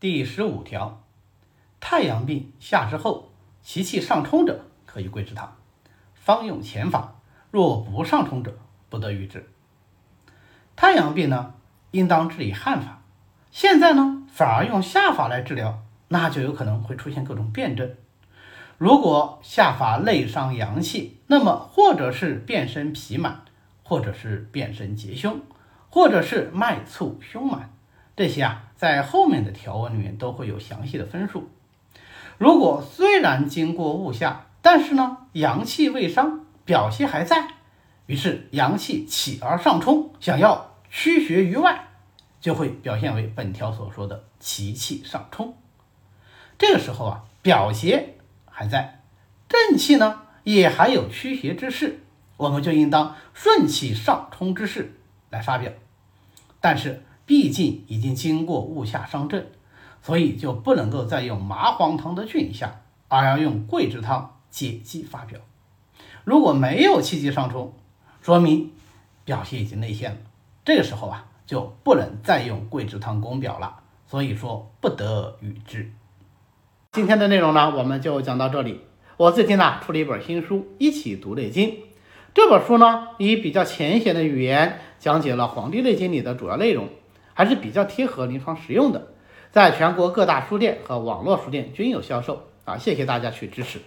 第十五条，太阳病下之后，其气上冲者，可以桂枝汤。方用前法，若不上冲者，不得与之。太阳病呢，应当治以汗法，现在呢，反而用下法来治疗，那就有可能会出现各种辩证。如果下法内伤阳气，那么或者是变身脾满，或者是变身结胸，或者是脉促胸满，这些啊，在后面的条文里面都会有详细的分数。如果虽然经过误下，但是呢，阳气未伤，表邪还在，于是阳气起而上冲，想要驱邪于外，就会表现为本条所说的其气上冲。这个时候啊，表邪。还在正气呢，也还有驱邪之势，我们就应当顺气上冲之势来发表。但是毕竟已经经过物下伤正，所以就不能够再用麻黄汤的菌下，而要用桂枝汤解肌发表。如果没有气机上冲，说明表邪已经内陷了，这个时候啊，就不能再用桂枝汤攻表了。所以说不得与之。今天的内容呢，我们就讲到这里。我最近呢出了一本新书《一起读内经》，这本书呢以比较浅显的语言讲解了《黄帝内经》里的主要内容，还是比较贴合临床实用的，在全国各大书店和网络书店均有销售啊。谢谢大家去支持。